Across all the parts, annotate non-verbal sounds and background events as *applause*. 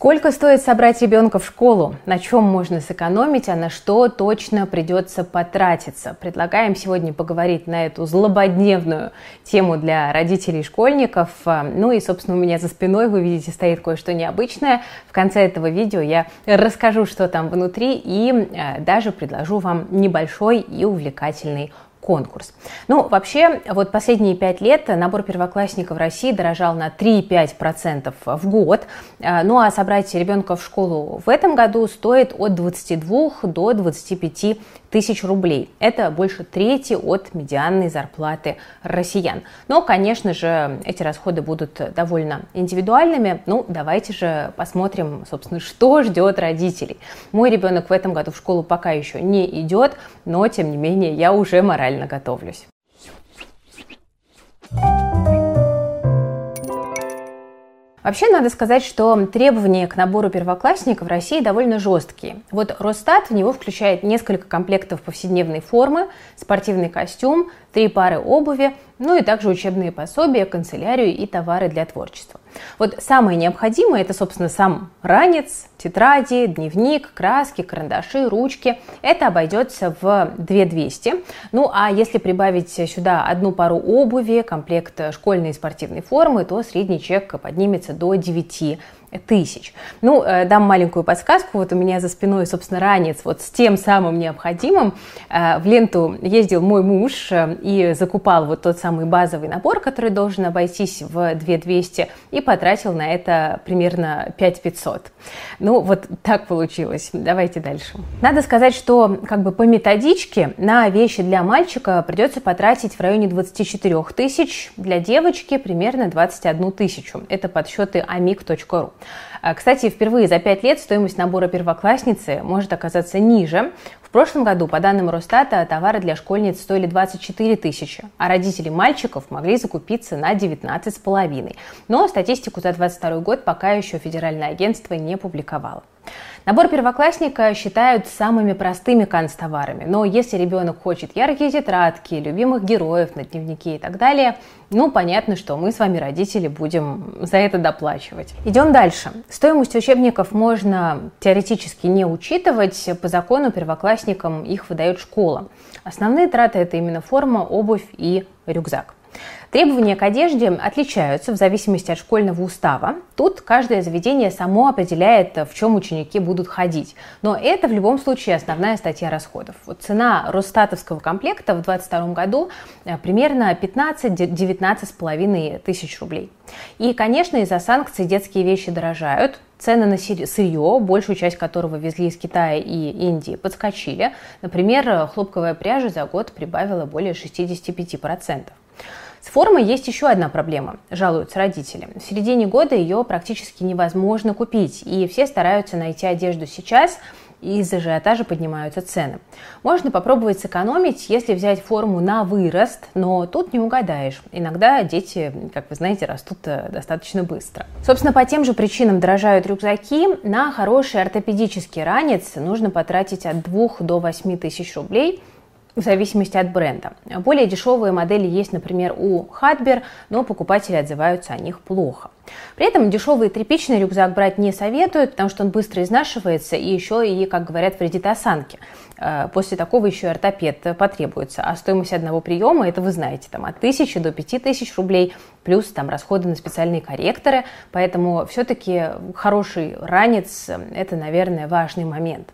Сколько стоит собрать ребенка в школу? На чем можно сэкономить, а на что точно придется потратиться? Предлагаем сегодня поговорить на эту злободневную тему для родителей и школьников. Ну и, собственно, у меня за спиной, вы видите, стоит кое-что необычное. В конце этого видео я расскажу, что там внутри и э, даже предложу вам небольшой и увлекательный конкурс. Ну, вообще, вот последние пять лет набор первоклассников в России дорожал на 3-5% в год. А, ну, а собрать ребенка в школу в этом году стоит от 22 до 25 тысяч рублей. Это больше трети от медианной зарплаты россиян. Но, конечно же, эти расходы будут довольно индивидуальными. Ну, давайте же посмотрим, собственно, что ждет родителей. Мой ребенок в этом году в школу пока еще не идет, но, тем не менее, я уже морально готовлюсь. Вообще, надо сказать, что требования к набору первоклассников в России довольно жесткие. Вот Росстат в него включает несколько комплектов повседневной формы, спортивный костюм, три пары обуви, ну и также учебные пособия, канцелярию и товары для творчества. Вот самое необходимое – это, собственно, сам ранец, тетради, дневник, краски, карандаши, ручки. Это обойдется в 2200. Ну а если прибавить сюда одну пару обуви, комплект школьной и спортивной формы, то средний чек поднимется до 9 тысяч. Ну, э, дам маленькую подсказку. Вот у меня за спиной, собственно, ранец вот с тем самым необходимым. Э, в ленту ездил мой муж э, и закупал вот тот самый базовый набор, который должен обойтись в 2200, и потратил на это примерно 5500. Ну, вот так получилось. Давайте дальше. Надо сказать, что как бы по методичке на вещи для мальчика придется потратить в районе 24 тысяч, для девочки примерно 21 тысячу. Это подсчеты amig.ru. А, кстати, впервые за пять лет стоимость набора первоклассницы может оказаться ниже. В прошлом году, по данным Росстата, товары для школьниц стоили 24 тысячи, а родители мальчиков могли закупиться на 19,5. Но статистику за 2022 год пока еще федеральное агентство не публиковало. Набор первоклассника считают самыми простыми канцтоварами, но если ребенок хочет яркие тетрадки, любимых героев на дневнике и так далее, ну, понятно, что мы с вами, родители, будем за это доплачивать. Идем дальше. Стоимость учебников можно теоретически не учитывать. По закону первоклассникам их выдает школа. Основные траты – это именно форма, обувь и рюкзак. Требования к одежде отличаются в зависимости от школьного устава. Тут каждое заведение само определяет, в чем ученики будут ходить. Но это в любом случае основная статья расходов. Вот цена Росстатовского комплекта в 2022 году э, примерно 15-19 с половиной тысяч рублей. И, конечно, из-за санкций детские вещи дорожают, Цены на сырье, большую часть которого везли из Китая и Индии, подскочили. Например, хлопковая пряжа за год прибавила более 65%. С формой есть еще одна проблема, жалуются родители. В середине года ее практически невозможно купить, и все стараются найти одежду сейчас, и из ажиотажа поднимаются цены. Можно попробовать сэкономить, если взять форму на вырост, но тут не угадаешь. Иногда дети, как вы знаете, растут э, достаточно быстро. Собственно, по тем же причинам дорожают рюкзаки. На хороший ортопедический ранец нужно потратить от 2 до 8 тысяч рублей – в зависимости от бренда. Более дешевые модели есть, например, у Хадбер, но покупатели отзываются о них плохо. При этом дешевый тряпичный рюкзак брать не советуют, потому что он быстро изнашивается и еще и, как говорят, вредит осанке. Э, после такого еще и ортопед потребуется. А стоимость одного приема, это вы знаете, там от 1000 до 5000 рублей, плюс там расходы на специальные корректоры. Поэтому все-таки хороший ранец – это, наверное, важный момент.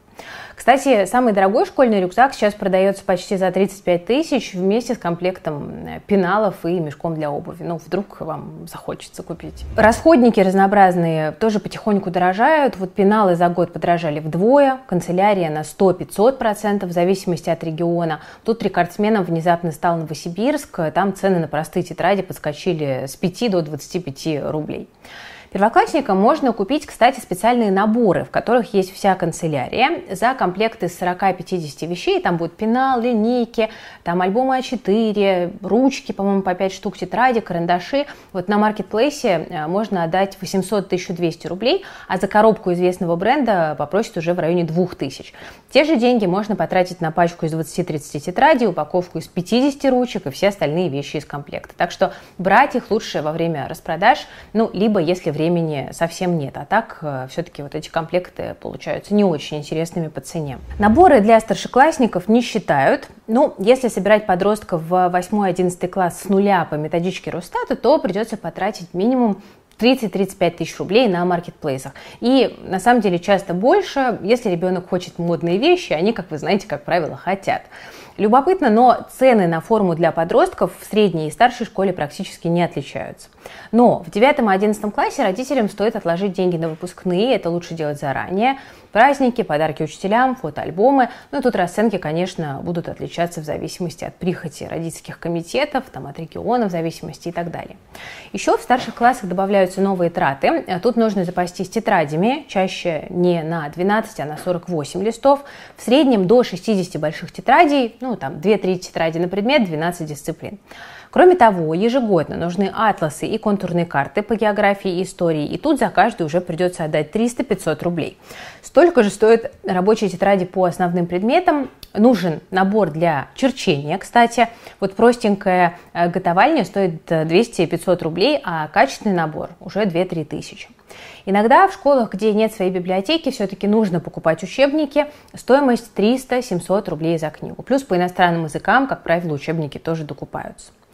Кстати, самый дорогой школьный рюкзак сейчас продается почти за 35 тысяч вместе с комплектом э, пеналов и мешком для обуви. Ну, вдруг вам захочется купить. Расходники разнообразные тоже потихоньку дорожают. Вот пеналы за год подорожали вдвое, канцелярия на 100-500% в зависимости от региона. Тут рекордсменом внезапно стал Новосибирск. Там цены на простые тетради подскочили с 5 до 25 рублей. Первоклассникам можно купить, кстати, специальные наборы, в которых есть вся канцелярия. За комплект из 40-50 вещей там будет пенал, линейки, там альбомы А4, ручки, по-моему, по 5 штук, тетради, карандаши. Вот на маркетплейсе э, можно отдать 800-1200 рублей, а за коробку известного бренда попросят уже в районе 2000. Те же деньги можно потратить на пачку из 20-30 тетрадей, упаковку из 50 ручек и все остальные вещи из комплекта. Так что брать их лучше во время распродаж, ну, либо если времени совсем нет. А так э, все-таки вот эти комплекты получаются не очень интересными по цене. Наборы для старшеклассников не считают. Ну, если собирать подростков в 8-11 класс с нуля по методичке Росстата, то придется потратить минимум 30-35 тысяч рублей на маркетплейсах. И на самом деле часто больше, если ребенок хочет модные вещи, они, как вы знаете, как правило, хотят. Любопытно, но цены на форму для подростков в средней и старшей школе практически не отличаются. Но в 9 и 11 классе родителям стоит отложить деньги на выпускные, это лучше делать заранее. Праздники, подарки учителям, фотоальбомы. Ну и тут расценки, конечно, будут отличаться в зависимости от прихоти родительских комитетов, там, от региона в зависимости и так далее. Еще в старших классах добавляются новые траты. Тут нужно запастись тетрадями, чаще не на 12, а на 48 листов. В среднем до 60 больших тетрадей, ну там 2-3 тетради на предмет, 12 дисциплин. Кроме того, ежегодно нужны атласы и контурные карты по географии и истории, и тут за каждую уже придется отдать 300-500 рублей. Столько же стоят рабочие тетради по основным предметам. Нужен набор для черчения, кстати. Вот простенькая э, готовальня стоит 200-500 э, рублей, а качественный набор уже 2-3 тысячи. Иногда в школах, где нет своей библиотеки, все-таки нужно покупать учебники. Стоимость 300-700 рублей за книгу. Плюс по иностранным языкам, как правило, учебники тоже докупаются.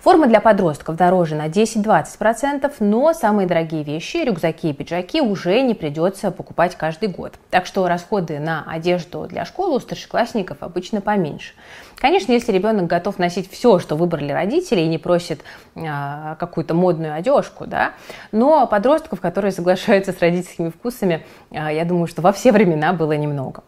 Форма для подростков дороже на 10-20%, но самые дорогие вещи, рюкзаки и пиджаки уже не придется покупать каждый год. Так что расходы на одежду для школы у старшеклассников обычно поменьше. Конечно, если ребенок готов носить все, что выбрали родители, и не просит а, какую-то модную одежку, да, но подростков, которые *laughs* соглашаются с родительскими вкусами, а, я думаю, что во все времена было немного.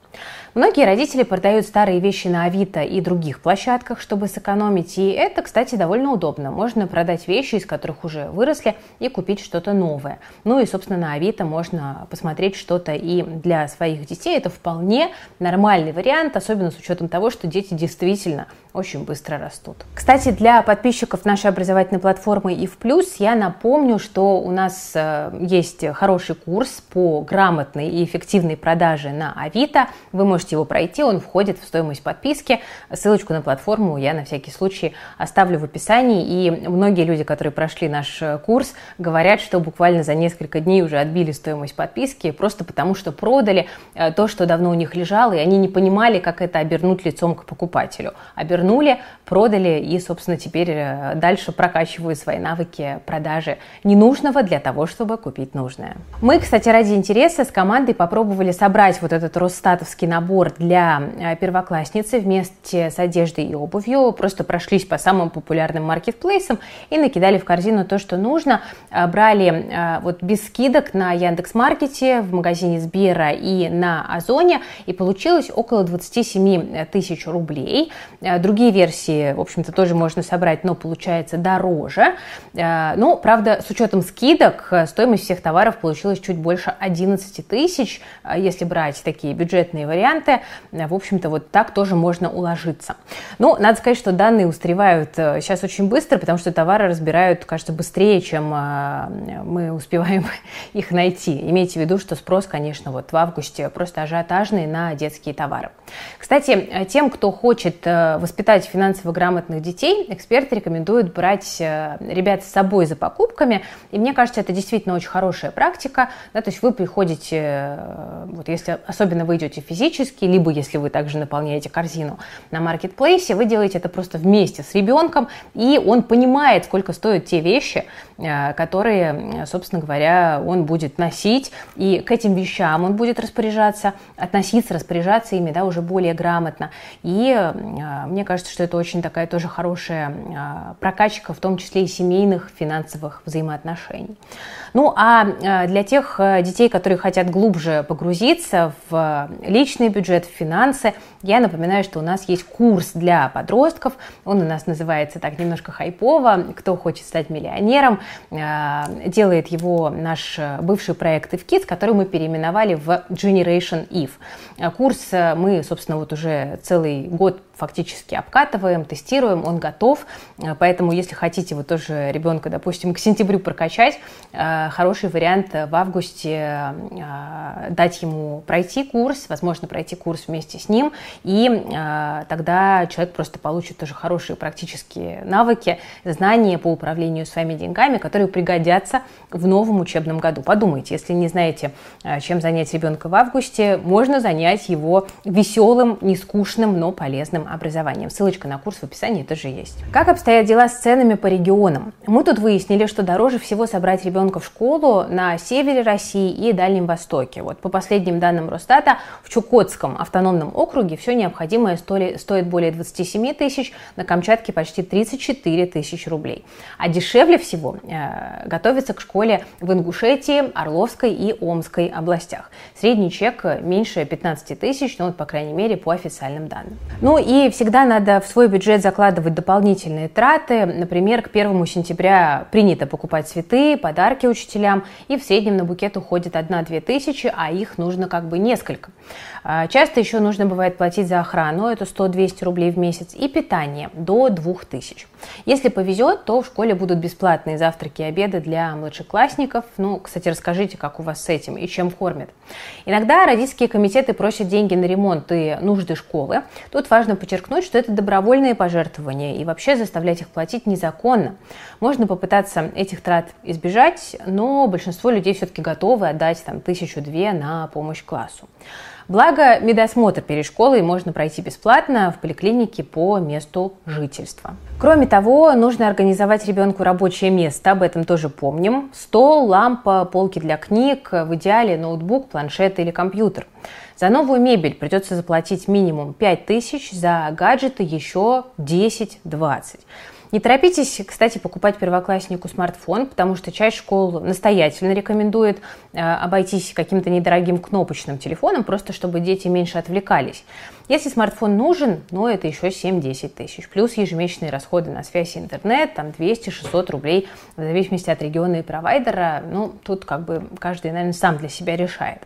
Многие родители продают старые вещи на Авито и других площадках, чтобы сэкономить, и это, кстати, довольно удобно. Можно продать вещи, из которых уже выросли, и купить что-то новое. Ну и, собственно, на Авито можно посмотреть что-то и для своих детей. Это вполне нормальный вариант, особенно с учетом того, что дети действительно очень быстро растут. Кстати, для подписчиков нашей образовательной платформы и в плюс я напомню, что у нас э, есть хороший курс по грамотной и эффективной продаже на Авито. Вы можете его пройти, он входит в стоимость подписки. Ссылочку на платформу я на всякий случай оставлю в описании. И многие люди, которые прошли наш э, курс, говорят, что буквально за несколько дней уже отбили стоимость подписки, просто потому что продали э, то, что давно у них лежало, и они не понимали, как это обернуть лицом к покупателю. Обернуть вернули, продали и, собственно, теперь э, дальше прокачивают свои навыки продажи ненужного для того, чтобы купить нужное. Мы, кстати, ради интереса с командой попробовали собрать вот этот Росстатовский набор для э, первоклассницы вместе с одеждой и обувью. Просто прошлись по самым популярным маркетплейсам и накидали в корзину то, что нужно. Э, брали вот без скидок на Яндекс.Маркете, в магазине Сбера и на Озоне, и получилось около 27 тысяч рублей. Другие версии, в общем-то, тоже можно собрать, но получается дороже. Э, ну, правда, с учетом скидок э, стоимость всех товаров получилась чуть больше 11 тысяч, э, если брать такие бюджетные варианты. В общем-то, вот так тоже можно уложиться. Ну, надо сказать, что данные устаревают сейчас очень быстро, потому что товары разбирают, кажется, быстрее, чем мы успеваем *laughs* их найти. Имейте в виду, что спрос, конечно, вот в августе просто ажиотажный на детские товары. Кстати, тем, кто хочет воспитать воспитать финансово грамотных детей, эксперты рекомендуют брать э, ребят с собой за покупками. И мне кажется, это действительно очень хорошая практика. Да, то есть вы приходите, э, вот если особенно вы идете физически, либо если вы также наполняете корзину на маркетплейсе, вы делаете это просто вместе с ребенком, и он понимает, сколько стоят те вещи, э, которые, собственно говоря, он будет носить, и к этим вещам он будет распоряжаться, относиться, распоряжаться ими да, уже более грамотно. И мне кажется, кажется, что это очень такая тоже хорошая а, прокачка, в том числе и семейных финансовых взаимоотношений. Ну а, а для тех э, детей, которые хотят глубже погрузиться в личный бюджет, в финансы, я напоминаю, что у нас есть курс для подростков. Он у нас называется так немножко хайпово. Кто хочет стать миллионером, а, делает его наш бывший проект IFKids, который мы переименовали в Generation IF. Курс э, мы, собственно, вот уже целый год фактически обкатываем, тестируем, он готов. Э, поэтому, если хотите вы тоже ребенка, допустим, к сентябрю прокачать, э, хороший вариант в августе дать ему пройти курс, возможно, пройти курс вместе с ним, и тогда человек просто получит тоже хорошие практические навыки, знания по управлению своими деньгами, которые пригодятся в новом учебном году. Подумайте, если не знаете, чем занять ребенка в августе, можно занять его веселым, нескучным, но полезным образованием. Ссылочка на курс в описании тоже есть. Как обстоят дела с ценами по регионам? Мы тут выяснили, что дороже всего собрать ребенка в школу на севере России и Дальнем Востоке. Вот по последним данным Росстата, в Чукотском автономном округе все необходимое стоит более 27 тысяч, на Камчатке почти 34 тысячи рублей. А дешевле всего э, готовится к школе в Ингушетии, Орловской и Омской областях. Средний чек меньше 15 тысяч, ну вот, по крайней мере, по официальным данным. Ну и всегда надо в свой бюджет закладывать дополнительные траты. Например, к первому сентября принято покупать цветы, подарки учителям, и в среднем на букет уходит 1-2 тысячи, а их нужно как бы несколько. А, часто еще нужно бывает платить за охрану, это 100-200 рублей в месяц, и питание до 2000. Если повезет, то в школе будут бесплатные завтраки и обеды для младшеклассников. Ну, кстати, расскажите, как у вас с этим и чем кормят. Иногда родительские комитеты просят деньги на ремонт и нужды школы. Тут важно подчеркнуть, что это добровольные пожертвования, и вообще заставлять их платить незаконно. Можно попытаться этих трат избежать, но большинство людей все-таки готовы отдать там тысячу-две на помощь классу. Благо, медосмотр перед школой можно пройти бесплатно в поликлинике по месту жительства. Кроме того, нужно организовать ребенку рабочее место, об этом тоже помним. Стол, лампа, полки для книг, в идеале ноутбук, планшет или компьютер. За новую мебель придется заплатить минимум 5 тысяч, за гаджеты еще 10-20. Не торопитесь, кстати, покупать первокласснику смартфон, потому что часть школ настоятельно рекомендует э, обойтись каким-то недорогим кнопочным телефоном, просто чтобы дети меньше отвлекались. Если смартфон нужен, ну это еще 7-10 тысяч. Плюс ежемесячные расходы на связь и интернет, там 200-600 рублей, в зависимости от региона и провайдера. Ну, тут как бы каждый, наверное, сам для себя решает.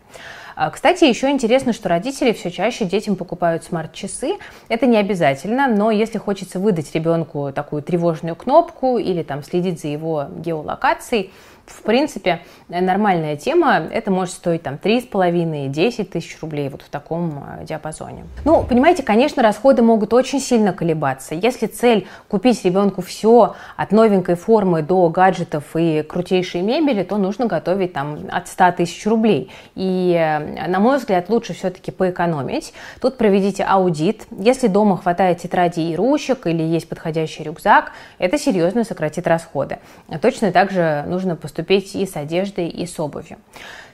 А, кстати, еще интересно, что родители все чаще детям покупают смарт-часы. Это не обязательно, но если хочется выдать ребенку такую тревожную кнопку или там следить за его геолокацией, в принципе, нормальная тема, это может стоить там 3,5-10 тысяч рублей вот в таком э, диапазоне. Ну, понимаете, конечно, расходы могут очень сильно колебаться. Если цель купить ребенку все от новенькой формы до гаджетов и крутейшей мебели, то нужно готовить там от 100 тысяч рублей. И, э, на мой взгляд, лучше все-таки поэкономить. Тут проведите аудит. Если дома хватает тетрадей и ручек или есть подходящий рюкзак, это серьезно сократит расходы. Точно так же нужно поступить поступить и с одеждой, и с обувью.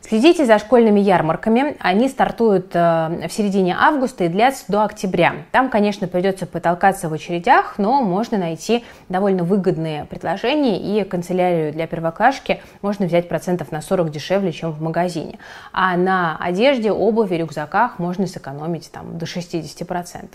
Следите за школьными ярмарками. Они стартуют э, в середине августа и длятся до октября. Там, конечно, придется потолкаться в очередях, но можно найти довольно выгодные предложения, и канцелярию для первоклашки можно взять процентов на 40 дешевле, чем в магазине. А на одежде, обуви, рюкзаках можно сэкономить там, до 60%.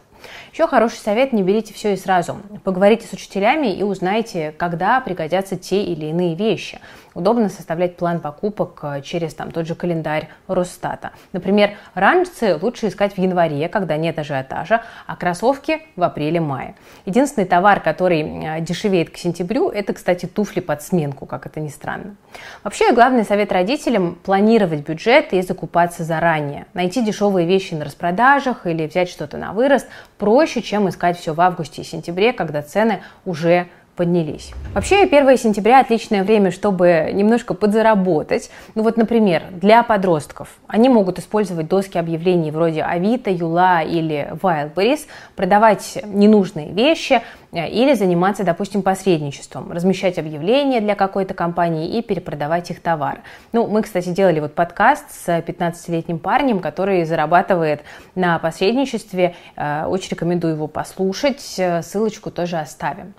Еще хороший совет – не берите все и сразу. Поговорите с учителями и узнайте, когда пригодятся те или иные вещи. Удобно составлять план покупок э, через там, тот же календарь Росстата. Например, ранцы лучше искать в январе, когда нет ажиотажа, а кроссовки в апреле-мае. Единственный товар, который э, дешевеет к сентябрю, это, кстати, туфли под сменку, как это ни странно. Вообще, главный совет родителям – планировать бюджет и закупаться заранее. Найти дешевые вещи на распродажах или взять что-то на вырост проще, чем искать все в августе и сентябре, когда цены уже поднялись. Вообще, 1 сентября отличное время, чтобы немножко подзаработать. Ну вот, например, для подростков. Они могут использовать доски объявлений вроде Авито, Юла или Wildberries, продавать ненужные вещи или заниматься, допустим, посредничеством, размещать объявления для какой-то компании и перепродавать их товар. Ну, мы, кстати, делали вот подкаст с 15-летним парнем, который зарабатывает на посредничестве. Э, очень рекомендую его послушать, э, ссылочку тоже оставим.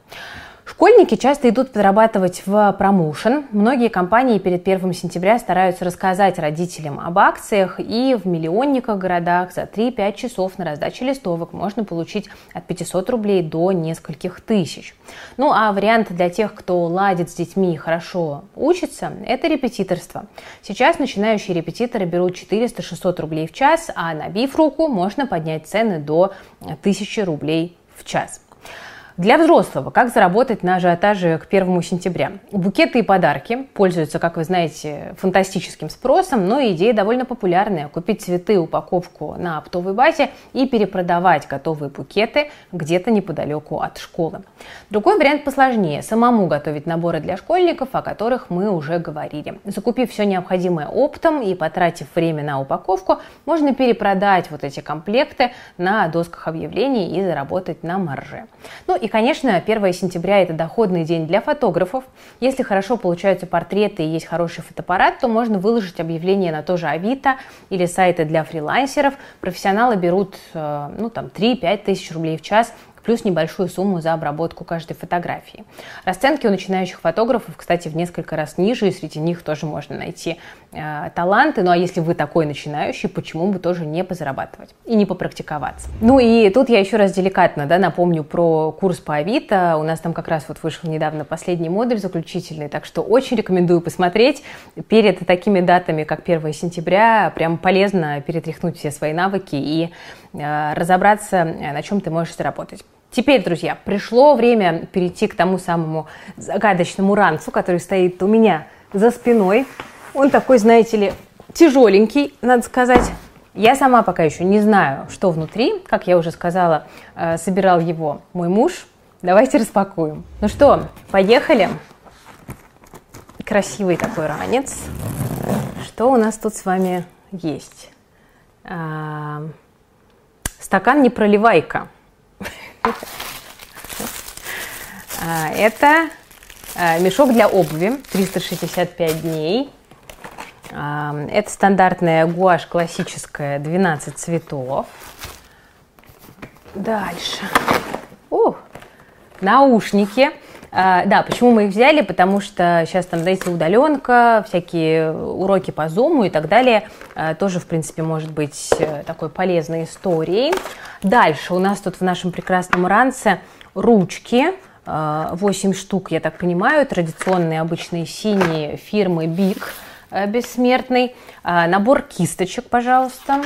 Школьники часто идут подрабатывать в промоушен. Многие компании перед 1 сентября стараются рассказать родителям об акциях, и в миллионниках городах за 3-5 часов на раздаче листовок можно получить от 500 рублей до нескольких тысяч. Ну а вариант для тех, кто ладит с детьми и хорошо учится, это репетиторство. Сейчас начинающие репетиторы берут 400-600 рублей в час, а набив руку можно поднять цены до 1000 рублей в час. Для взрослого, как заработать на ажиотаже к 1 сентября? Букеты и подарки пользуются, как вы знаете, фантастическим спросом, но идея довольно популярная. Купить цветы, упаковку на оптовой базе и перепродавать готовые букеты где-то неподалеку от школы. Другой вариант посложнее – самому готовить наборы для школьников, о которых мы уже говорили. Закупив все необходимое оптом и потратив время на упаковку, можно перепродать вот эти комплекты на досках объявлений и заработать на марже. Ну и конечно, 1 сентября – это доходный день для фотографов. Если хорошо получаются портреты и есть хороший фотоаппарат, то можно выложить объявление на тоже Авито или сайты для фрилансеров. Профессионалы берут э, ну, там, 3-5 тысяч рублей в час плюс небольшую сумму за обработку каждой фотографии. Расценки у начинающих фотографов, кстати, в несколько раз ниже, и среди них тоже можно найти э, таланты. Ну а если вы такой начинающий, почему бы тоже не позарабатывать и не попрактиковаться? Ну и тут я еще раз деликатно да, напомню про курс по Авито. У нас там как раз вот вышел недавно последний модуль заключительный, так что очень рекомендую посмотреть. Перед такими датами, как 1 сентября, прям полезно перетряхнуть все свои навыки и э, разобраться, э, на чем ты можешь заработать. Теперь, друзья, пришло время перейти к тому самому загадочному ранцу, который стоит у меня за спиной. Он такой, знаете ли, тяжеленький, надо сказать. Я сама пока еще не знаю, что внутри. Как я уже сказала, э, собирал его мой муж. Давайте распакуем. Ну что, поехали. Красивый такой ранец. Что у нас тут с вами есть? А, стакан не проливайка. А, это а, мешок для обуви 365 дней. А, это стандартная гуашь классическая 12 цветов. Дальше. О, наушники. Да, почему мы их взяли? Потому что сейчас там, знаете, удаленка, всякие уроки по зуму и так далее. Тоже, в принципе, может быть э, такой полезной историей. Дальше у нас тут в нашем прекрасном ранце ручки. 8 штук, я так понимаю, традиционные обычные синие фирмы Big э, бессмертный. Набор кисточек, пожалуйста.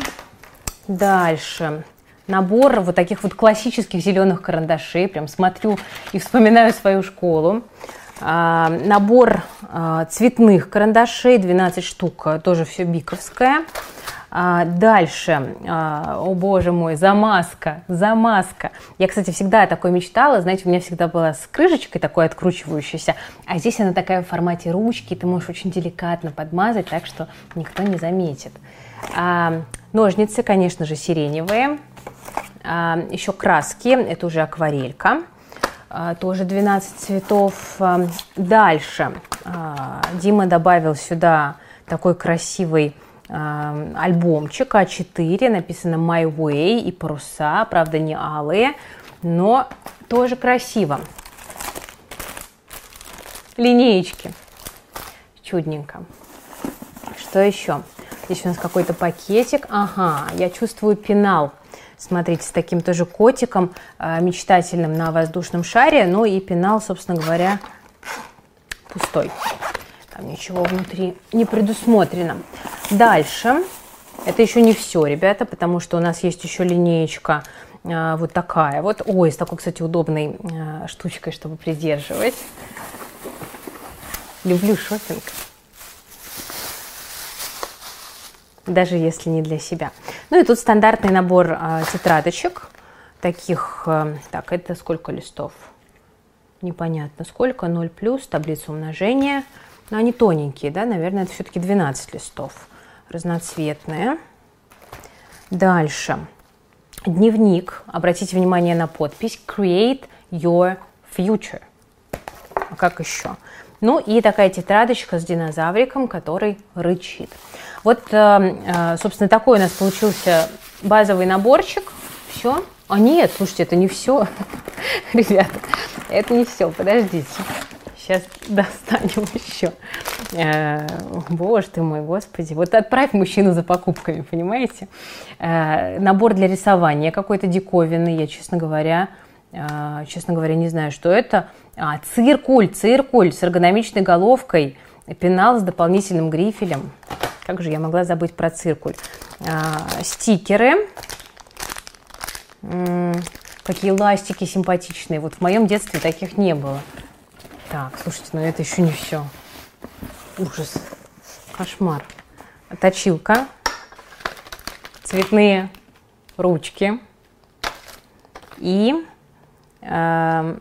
Дальше. Набор вот таких вот классических зеленых карандашей. Прям смотрю и вспоминаю свою школу. Набор цветных карандашей, 12 штук, тоже все биковское. А, дальше, а, о боже мой, замазка, замазка. Я, кстати, всегда такой мечтала, знаете, у меня всегда была с крышечкой такой откручивающейся, а здесь она такая в формате ручки, ты можешь очень деликатно подмазать, так что никто не заметит. А, ножницы, конечно же, сиреневые. А, еще краски, это уже акварелька а, тоже 12 цветов. А, дальше Дима добавил сюда такой красивый Альбомчик А4, написано My Way и паруса, правда не алые, но тоже красиво. Линеечки. Чудненько. Что еще? Здесь у нас какой-то пакетик. Ага, я чувствую пенал. Смотрите, с таким тоже котиком э, мечтательным на воздушном шаре. Ну и пенал, собственно говоря, пустой. Там ничего внутри не предусмотрено. Дальше. Это еще не все, ребята, потому что у нас есть еще линеечка а, вот такая вот. Ой, с такой, кстати, удобной а, штучкой, чтобы придерживать. Люблю шопинг. Даже если не для себя. Ну и тут стандартный набор а, тетрадочек. Таких, а, так, это сколько листов? Непонятно сколько, 0 плюс, таблица умножения. Но они тоненькие, да, наверное, это все-таки 12 листов разноцветные. Дальше. Дневник. Обратите внимание на подпись Create Your Future. А как еще? Ну и такая тетрадочка с динозавриком, который рычит. Вот, э, э, собственно, такой у нас получился базовый наборчик. Все. А нет, слушайте, это не все, *laughs* ребята. Это не все, подождите. Сейчас достанем еще. Э, боже ты мой, господи. Вот отправь мужчину за покупками, понимаете? Э, набор для рисования какой-то диковинный, я, честно говоря, э, честно говоря, не знаю, что это. А, циркуль, циркуль с эргономичной головкой, пенал с дополнительным грифелем. Как же я могла забыть про циркуль? Стикеры. Какие ластики симпатичные. Вот в моем детстве таких не было. Так, слушайте, но это еще не все. Ужас. Кошмар. Точилка. Цветные ручки. И э,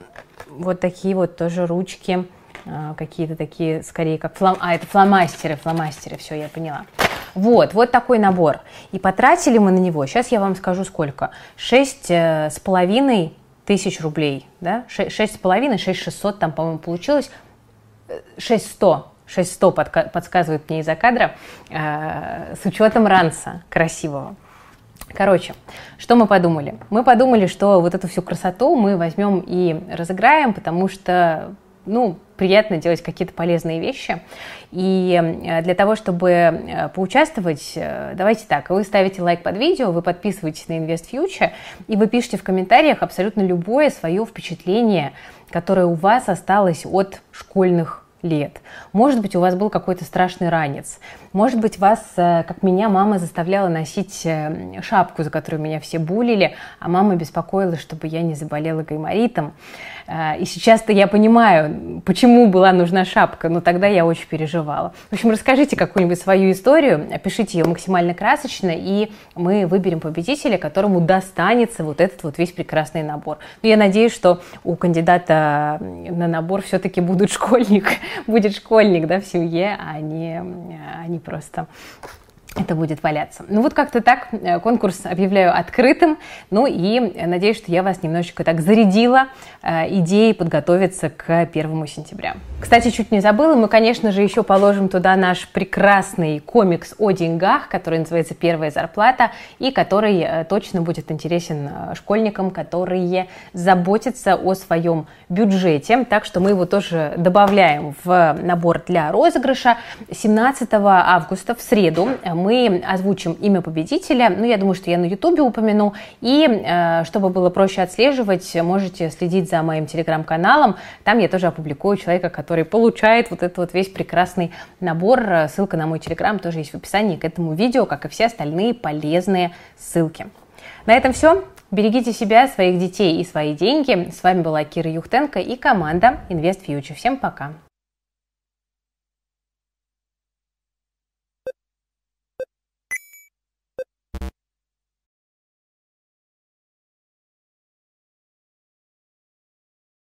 вот такие вот тоже ручки. Э, какие-то такие, скорее, как флом... А, это фломастеры, фломастеры, все, я поняла. Вот, вот такой набор. И потратили мы на него, сейчас я вам скажу сколько, шесть э, с половиной тысяч рублей, да, шесть с половиной, шесть шестьсот там, по-моему, получилось, э, шесть сто, шесть сто подсказывает мне из-за кадра, э, с учетом ранца красивого. Короче, что мы подумали? Мы подумали, что вот эту всю красоту мы возьмем и разыграем, потому что ну, приятно делать какие-то полезные вещи. И э, для того, чтобы э, поучаствовать, э, давайте так, вы ставите лайк под видео, вы подписываетесь на Invest Future, и вы пишете в комментариях абсолютно любое свое впечатление, которое у вас осталось от школьных лет. Может быть, у вас был какой-то страшный ранец. Может быть, вас, как меня, мама заставляла носить шапку, за которую меня все булили, а мама беспокоилась, чтобы я не заболела гайморитом. Э, и сейчас-то я понимаю, почему была нужна шапка, но тогда я очень переживала. В общем, расскажите какую-нибудь свою историю, опишите ее максимально красочно, и мы выберем победителя, которому достанется вот этот вот весь прекрасный набор. Но я надеюсь, что у кандидата на набор все-таки будет школьник, *laughs* будет школьник да, в семье, а не, а не просто это будет валяться. Ну вот как-то так э, конкурс объявляю открытым. Ну и надеюсь, что я вас немножечко так зарядила э, идеей подготовиться к 1 сентября. Кстати, чуть не забыла, мы, конечно же, еще положим туда наш прекрасный комикс о деньгах, который называется «Первая зарплата», и который э, точно будет интересен школьникам, которые заботятся о своем бюджете. Так что мы его тоже добавляем в набор для розыгрыша. 17 августа в среду мы озвучим имя победителя. Ну, я думаю, что я на Ютубе упомяну. И э, чтобы было проще отслеживать, можете следить за моим телеграм-каналом. Там я тоже опубликую человека, который получает вот этот вот весь прекрасный набор. Ссылка на мой телеграм тоже есть в описании к этому видео, как и все остальные полезные ссылки. На этом все. Берегите себя, своих детей и свои деньги. С вами была Кира Юхтенко и команда Invest Future. Всем пока!